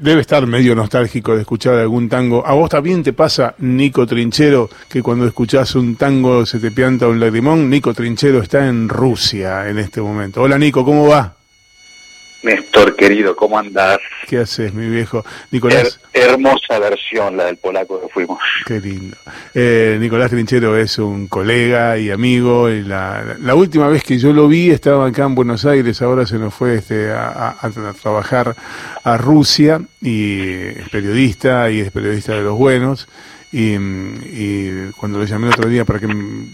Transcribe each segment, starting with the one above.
debe estar medio nostálgico de escuchar algún tango. ¿A vos también te pasa, Nico Trinchero, que cuando escuchás un tango se te pianta un lagrimón? Nico Trinchero está en Rusia en este momento. Hola Nico, ¿cómo va? Néstor, querido, ¿cómo andás? ¿Qué haces, mi viejo? Nicolás. hermosa versión la del polaco que fuimos. Qué lindo. Eh, Nicolás Trinchero es un colega y amigo. Y la, la, última vez que yo lo vi estaba acá en Buenos Aires, ahora se nos fue este, a, a trabajar a Rusia y es periodista y es periodista de los buenos. Y, cuando le llamé el otro día para que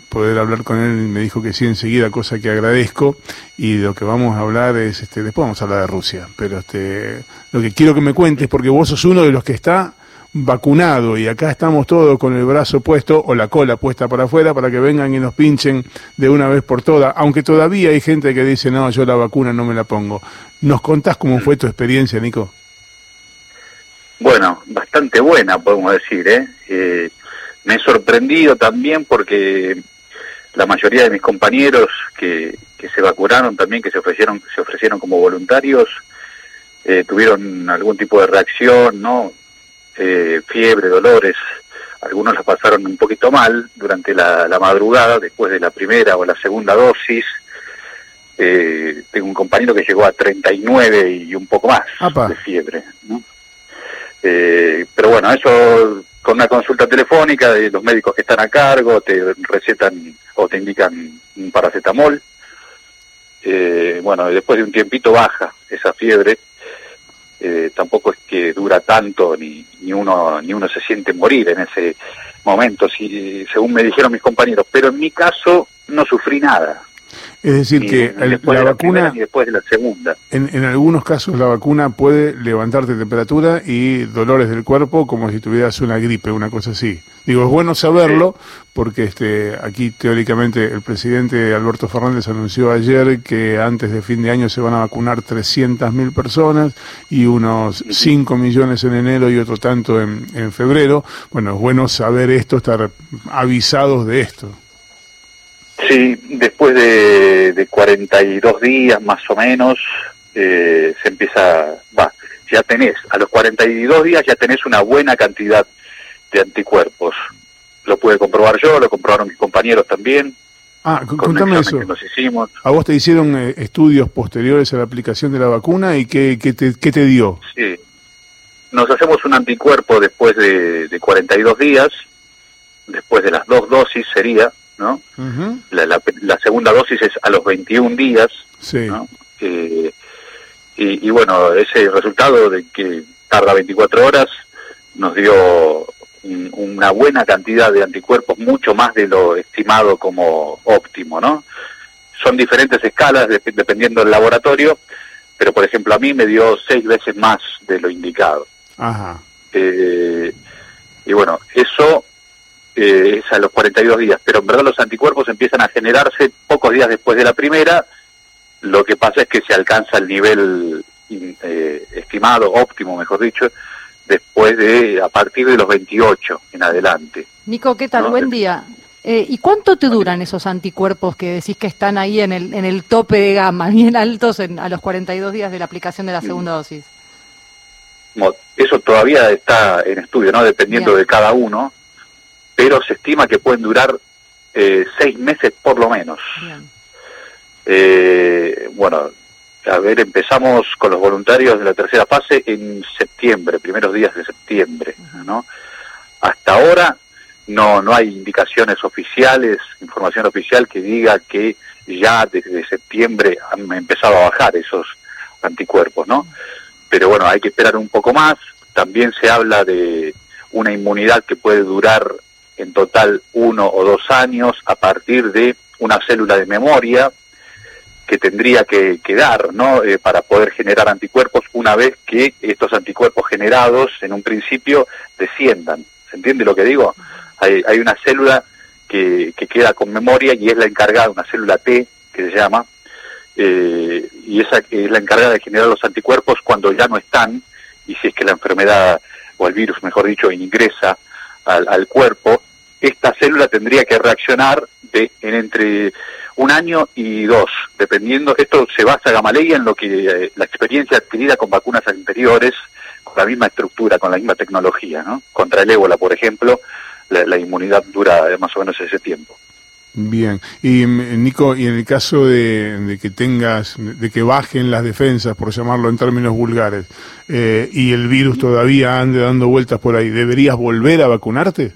poder hablar con él, me dijo que sí enseguida, cosa que agradezco. Y lo que vamos a hablar es, este, después vamos a hablar de Rusia, pero este, lo que quiero que me cuentes, porque vos sos uno de los que está vacunado y acá estamos todos con el brazo puesto o la cola puesta para afuera para que vengan y nos pinchen de una vez por todas, aunque todavía hay gente que dice, no, yo la vacuna no me la pongo. ¿Nos contás cómo fue tu experiencia, Nico? Bueno, bastante buena, podemos decir. ¿eh? ¿eh? me he sorprendido también porque la mayoría de mis compañeros que, que se vacunaron también, que se ofrecieron, se ofrecieron como voluntarios, eh, tuvieron algún tipo de reacción, ¿no? Eh, fiebre, dolores. Algunos la pasaron un poquito mal durante la, la madrugada, después de la primera o la segunda dosis. Eh, tengo un compañero que llegó a 39 y un poco más de fiebre. ¿no? Eh, pero bueno, eso con una consulta telefónica de los médicos que están a cargo, te recetan o te indican un paracetamol. Eh, bueno, después de un tiempito baja esa fiebre. Eh, tampoco es que dura tanto ni, ni uno ni uno se siente morir en ese momento, si, según me dijeron mis compañeros. Pero en mi caso no sufrí nada. Es decir, que la, vacuna, y después de la segunda. En, en, algunos casos la vacuna puede levantarte temperatura y dolores del cuerpo como si tuvieras una gripe, una cosa así. Digo, es bueno saberlo porque este, aquí teóricamente el presidente Alberto Fernández anunció ayer que antes de fin de año se van a vacunar 300.000 personas y unos 5 millones en enero y otro tanto en, en febrero. Bueno, es bueno saber esto, estar avisados de esto. Sí, después de, de 42 días más o menos, eh, se empieza, va, ya tenés, a los 42 días ya tenés una buena cantidad de anticuerpos. Lo pude comprobar yo, lo comprobaron mis compañeros también. Ah, contame eso. nos hicimos. ¿A vos te hicieron eh, estudios posteriores a la aplicación de la vacuna y qué, qué, te, qué te dio? Sí. Nos hacemos un anticuerpo después de, de 42 días, después de las dos dosis sería, ¿no? la, segunda dosis es a los 21 días, eh, y, bueno, ese resultado de que tarda 24 horas nos dio una buena cantidad de anticuerpos, mucho más de lo estimado como óptimo, ¿no? Son diferentes escalas dependiendo del laboratorio, pero por ejemplo a mí me dio seis veces más de lo indicado. Eh, y bueno, eso eh, es a los 42 días, pero en verdad los anticuerpos empiezan a generarse pocos días después de la primera, lo que pasa es que se alcanza el nivel eh, estimado, óptimo, mejor dicho, después de, a partir de los 28 en adelante. Nico, ¿qué tal? Buen día. Eh, ¿Y cuánto te duran esos anticuerpos que decís que están ahí en el, en el tope de gama, bien altos en, a los 42 días de la aplicación de la segunda dosis? Eso todavía está en estudio, ¿no? Dependiendo de cada uno pero se estima que pueden durar eh, seis meses por lo menos. Eh, bueno, a ver, empezamos con los voluntarios de la tercera fase en septiembre, primeros días de septiembre, ¿no? Hasta ahora no no hay indicaciones oficiales, información oficial que diga que ya desde septiembre han empezado a bajar esos anticuerpos, ¿no? Pero bueno, hay que esperar un poco más. También se habla de una inmunidad que puede durar en total uno o dos años a partir de una célula de memoria que tendría que, quedar ¿no? Eh, para poder generar anticuerpos una vez que estos anticuerpos generados en un principio desciendan. ¿Se entiende lo que digo? Hay, hay una célula que, que, queda con memoria y es la encargada, una célula T que se llama, eh, y esa es la encargada de generar los anticuerpos cuando ya no están y si es que la enfermedad o el virus, mejor dicho, ingresa al, al cuerpo, esta célula tendría que reaccionar de, en entre un año y dos, dependiendo, esto se basa Gamaleya en lo que eh, la experiencia adquirida con vacunas anteriores, con la misma estructura, con la misma tecnología, ¿no? Contra el ébola, por ejemplo, la, la inmunidad dura más o menos ese tiempo. Bien. Y mm, Nico, y en el caso de, de, que tengas, de que bajen las defensas, por llamarlo en términos vulgares, eh, y el virus todavía ande dando vueltas por ahí, ¿deberías volver a vacunarte?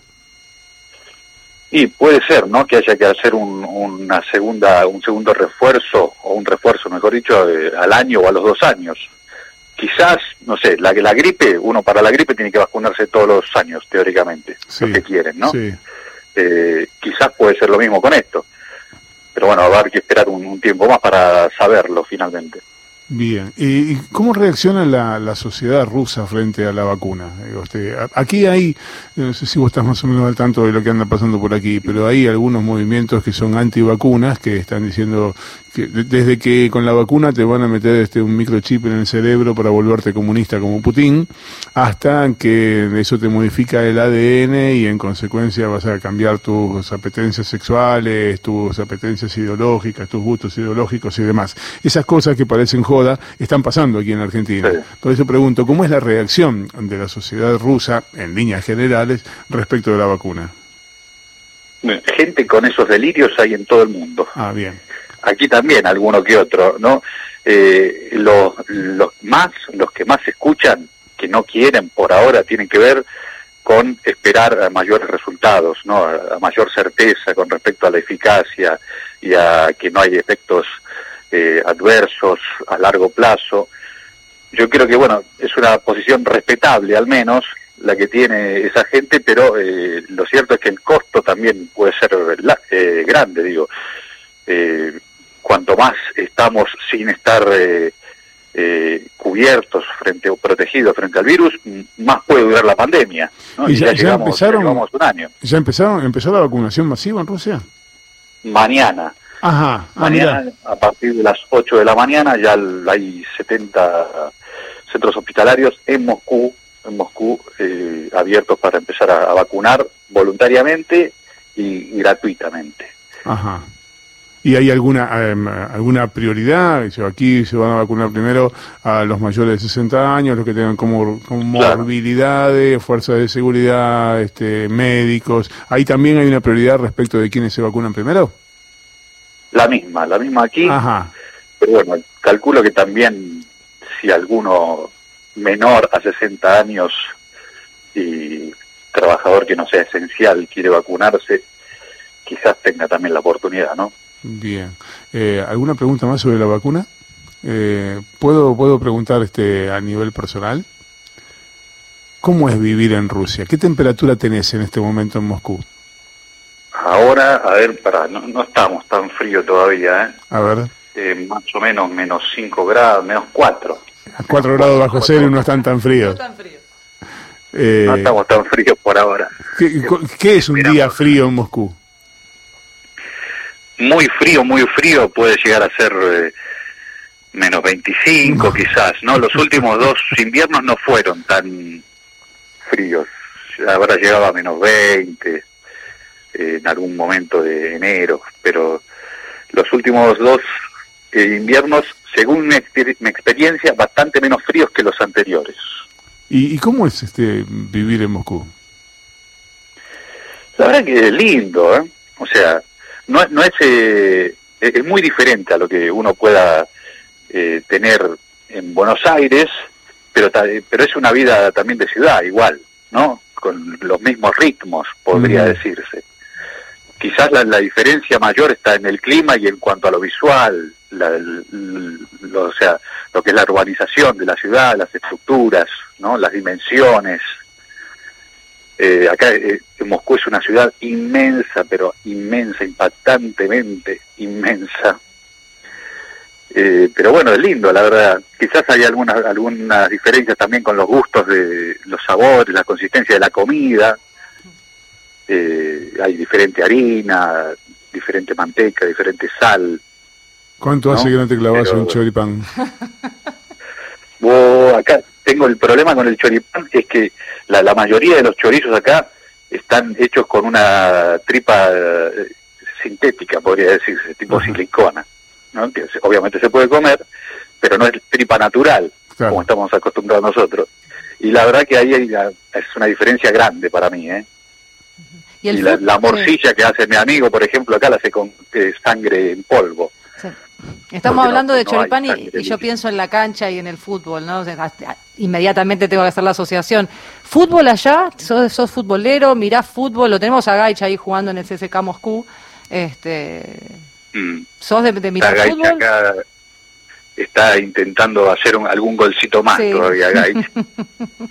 Y puede ser, ¿no? Que haya que hacer un, una segunda, un segundo refuerzo, o un refuerzo, mejor dicho, eh, al año o a los dos años. Quizás, no sé, la, la gripe, uno para la gripe tiene que vacunarse todos los años, teóricamente, Sí, lo que quieren, ¿no? Sí. Eh, quizás puede ser lo mismo con esto. Pero bueno, haber que esperar un tiempo más para saberlo finalmente. Bien. ¿Y cómo reacciona la, la sociedad rusa frente a la vacuna? A- aquí hay, no sé si vos estás más o menos al tanto de lo que anda pasando por aquí, pero hay algunos movimientos que son antivacunas que están diciendo que de- desde que con la vacuna te van a meter este un microchip en el cerebro para volverte comunista como Putin, hasta que eso te modifica el ADN y en consecuencia vas a cambiar tus apetencias sexuales, tus apetencias ideológicas, tus gustos ideológicos y demás. Esas cosas que parecen joda están pasando aquí en Argentina. Sí. Por eso pregunto, ¿cómo es la reacción de la sociedad rusa, en líneas generales, respecto de la vacuna? Gente con esos delirios hay en todo el mundo. Ah, bien. aquí también alguno que otro, ¿no? Eh, los, los más, los que más escuchan, que no quieren por ahora, tienen que ver con esperar a mayores resultados, ¿no? A, a mayor certeza con respecto a la eficacia y a que no hay efectos eh, adversos a largo plazo. Yo creo que, bueno, es una posición respetable al menos la que tiene esa gente, pero eh, lo cierto es que el costo también puede ser eh, grande, digo. Eh, cuanto más estamos sin estar eh, eh, cubiertos frente o protegidos frente al virus, más puede durar la pandemia. ¿no? ¿Y ya- ya llegamos, empezaron? llevamos un año. ¿Ya empezaron, empezó la vacunación masiva en Rusia? Mañana, Ajá, ah, mañana a partir de las 8 de la mañana ya hay 70 centros hospitalarios en Moscú, en Moscú eh, abiertos para empezar a, a vacunar voluntariamente y, y gratuitamente. Ajá. ¿Y hay alguna em, alguna prioridad? Aquí se van a vacunar primero a los mayores de 60 años, los que tengan como comorbilidades, fuerzas de seguridad, este, médicos. ¿Ahí también hay una prioridad respecto de quiénes se vacunan primero? La misma, la misma aquí. Ajá. Pero bueno, calculo que también si alguno menor a 60 años y trabajador que no sea esencial quiere vacunarse, quizás tenga también la oportunidad, ¿no? Bien. Eh, ¿Alguna pregunta más sobre la vacuna? Eh, ¿puedo, ¿Puedo preguntar este a nivel personal? ¿Cómo es vivir en Rusia? ¿Qué temperatura tenés en este momento en Moscú? Ahora, a ver, para, no, no estamos tan frío todavía, ¿eh? A ver, Eh, más o menos menos 5 grados, menos 4. a 4 grados bajo cero y no están tan fríos. Eh, No estamos tan fríos por ahora. ¿qué, cu- qué es un día frío en Moscú? Muy frío, muy frío, puede llegar a ser eh, menos 25 quizás, ¿no? Los últimos dos inviernos no fueron tan fríos. Habrá llegado a menos 20 eh, en algún momento de enero, pero los últimos dos eh, inviernos, según mi, exper- mi experiencia, bastante menos fríos que los anteriores. ¿Y, y cómo es este vivir en Moscú? La verdad que es lindo, ¿eh? O sea, no, es- no es, eh, es muy diferente a lo que uno pueda eh, tener en Buenos Aires, pero, pero es una vida también de ciudad igual, ¿no? Con los mismos ritmos, podría Mm. decirse. Quizás la, la diferencia mayor está en el clima y en cuanto a lo visual, la- lo, o sea, lo que es la urbanización de la ciudad, las estructuras, ¿no? Las dimensiones, eh, acá eh, Moscú es una ciudad inmensa, pero inmensa, impactantemente inmensa. Eh, pero bueno, es lindo, la verdad. Quizás hay algunas algunas diferencias también con los gustos de los sabores, la consistencia de la comida. Eh, hay diferente harina, diferente manteca, diferente sal. ¿Cuánto No, hace que no te clavas pero- un choripán? Vos, acá tengo el problema con el choripán, es que la, la mayoría de los chorizos acá están hechos con una tripa eh, sintética, podría decirse, tipo silicona, ¿no? que se- obviamente se puede comer, pero no es tripa natural, Claro. como estamos acostumbrados nosotros. Y la verdad que ahí hay es una diferencia grande para mí, ¿eh? Y Y, el la, morcilla que hace mi amigo, por ejemplo, acá la hace con eh, sangre en polvo. Sí. Estamos Porque no- hablando de no choripán y- yo pienso en la cancha y en el fútbol, ¿no? Hasta- inmediatamente tengo que hacer la asociación. ¿Fútbol allá? ¿Sos, sos futbolero? ¿Mirás fútbol? Lo tenemos a Gaich ahí jugando en el CSK Moscú. Este, Mm. ¿Sos de, de mirar fútbol? acá está intentando hacer un- algún golcito más Sí. todavía, Gaich.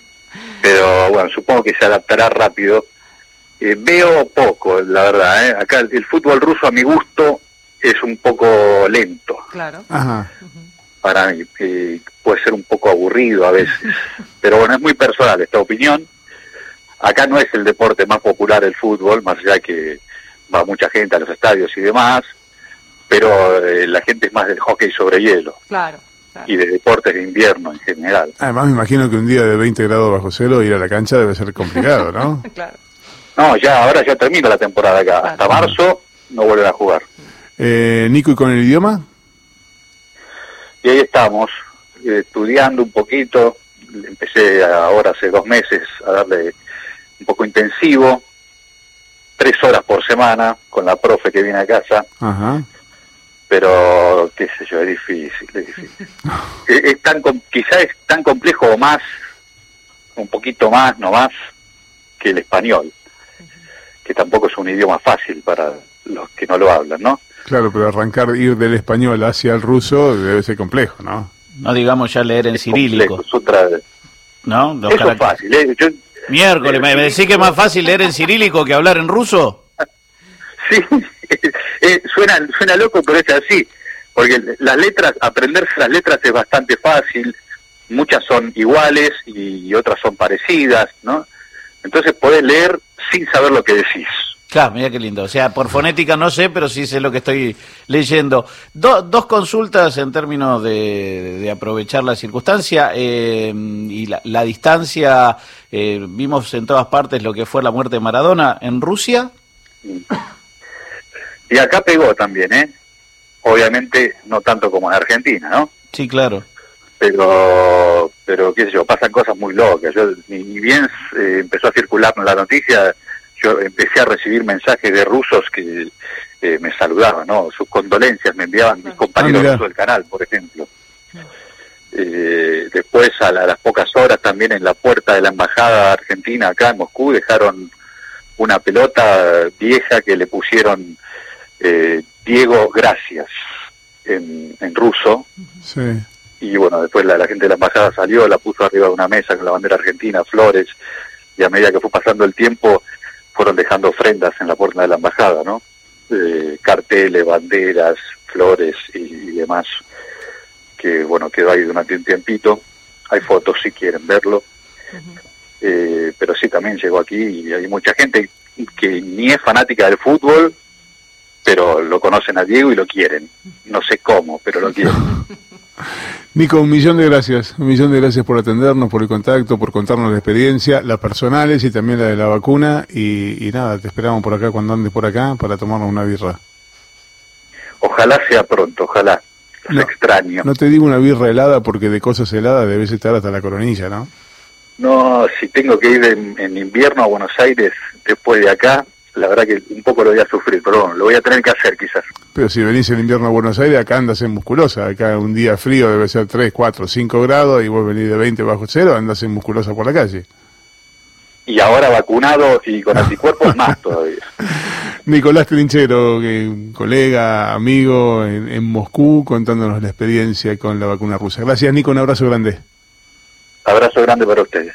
Pero bueno, supongo que se adaptará rápido. Eh, veo poco, la verdad. ¿eh? Acá el, el fútbol ruso, a mi gusto, es un poco lento Claro. Ajá. para mí. Eh, puede ser un poco aburrido a veces. Pero bueno, es muy personal esta opinión. Acá no es el deporte más popular el fútbol, más allá que va mucha gente a los estadios y demás. Pero eh, la gente es más del hockey sobre hielo Claro. claro. y de deportes de invierno en general. Además me imagino que un día de 20 grados bajo cero ir a la cancha debe ser complicado, ¿no? Claro. No, ya ahora ya termina la temporada acá. Claro. Hasta marzo no vuelven a jugar. Eh, Nico, ¿y con el idioma? Y ahí estamos, eh, estudiando un poquito. Empecé ahora hace dos meses a darle un poco intensivo, tres horas por semana con la profe que viene a casa, Ajá. pero qué sé yo, es difícil, es difícil. es, es tan, quizá es tan complejo o más, un poquito más, no más, que el español, que tampoco es un idioma fácil para los que no lo hablan, ¿no? Claro, pero arrancar, ir del español hacia el ruso debe ser complejo, ¿no? No digamos ya leer en Es cirílico, complejo, es otra- ¿no? Los eso es caracteres. fácil, ¿eh? Yo- Miércoles, ¿me, me decís que es más fácil leer en cirílico que hablar en ruso? Sí, eh, suena, suena loco, pero es así. Porque las letras, aprenderse las letras es bastante fácil. Muchas son iguales y otras son parecidas, ¿no? Entonces podés leer sin saber lo que decís. Claro, mira qué lindo. O sea, por fonética no sé, pero sí sé lo que estoy leyendo. Do- dos consultas en términos de, de aprovechar la circunstancia eh, y la, la distancia. eh, vimos en todas partes lo que fue la muerte de Maradona en Rusia. Y acá pegó también, ¿eh? Obviamente no tanto como en Argentina, ¿no? Sí, claro. Pero, pero qué sé yo, pasan cosas muy locas. Yo, ni, ni bien eh, empezó a circular la noticia, yo empecé a recibir mensajes de rusos que eh, me saludaban, ¿no? Sus condolencias me enviaban mis compañeros Ah, mira. rusos del canal, por ejemplo. Eh, después, a, la- a las pocas horas, también en la puerta de la embajada argentina acá en Moscú, dejaron una pelota vieja que le pusieron eh, Diego Gracias en, en ruso. Sí. Y bueno, después la, la gente de la embajada salió, la puso arriba de una mesa con la bandera argentina, flores, y a medida que fue pasando el tiempo, fueron dejando ofrendas en la puerta de la embajada, ¿no? Eh, carteles, banderas, flores y, y demás, que bueno, quedó ahí durante un tiempito. Hay fotos si quieren verlo. Eh, pero sí, también llegó aquí y hay mucha gente que ni es fanática del fútbol, pero lo conocen a Diego y lo quieren. No sé cómo, pero lo quieren. Nico, un millón de gracias. Un millón de gracias por atendernos, por el contacto, por contarnos la experiencia, las personales y también la de la vacuna. Y, y nada, te esperamos por acá cuando andes por acá para tomarnos una birra. Ojalá sea pronto, ojalá. Los No, extraño. No te digo una birra helada porque de cosas heladas debes estar hasta la coronilla, ¿no? No, si tengo que ir en, en invierno a Buenos Aires después de acá, la verdad que un poco lo voy a sufrir, pero bueno, lo voy a tener que hacer quizás. Pero si venís en invierno a Buenos Aires, acá andas en musculosa. Acá un día frío debe ser 3, 4, 5 grados y vos venís de 20 bajo cero, andas en musculosa por la calle. Y ahora vacunado y con anticuerpos más todavía. Nicolás Trinchero, un colega, amigo en, en Moscú, contándonos la experiencia con la vacuna rusa. Gracias, Nico, un abrazo grande. Abrazo grande para ustedes.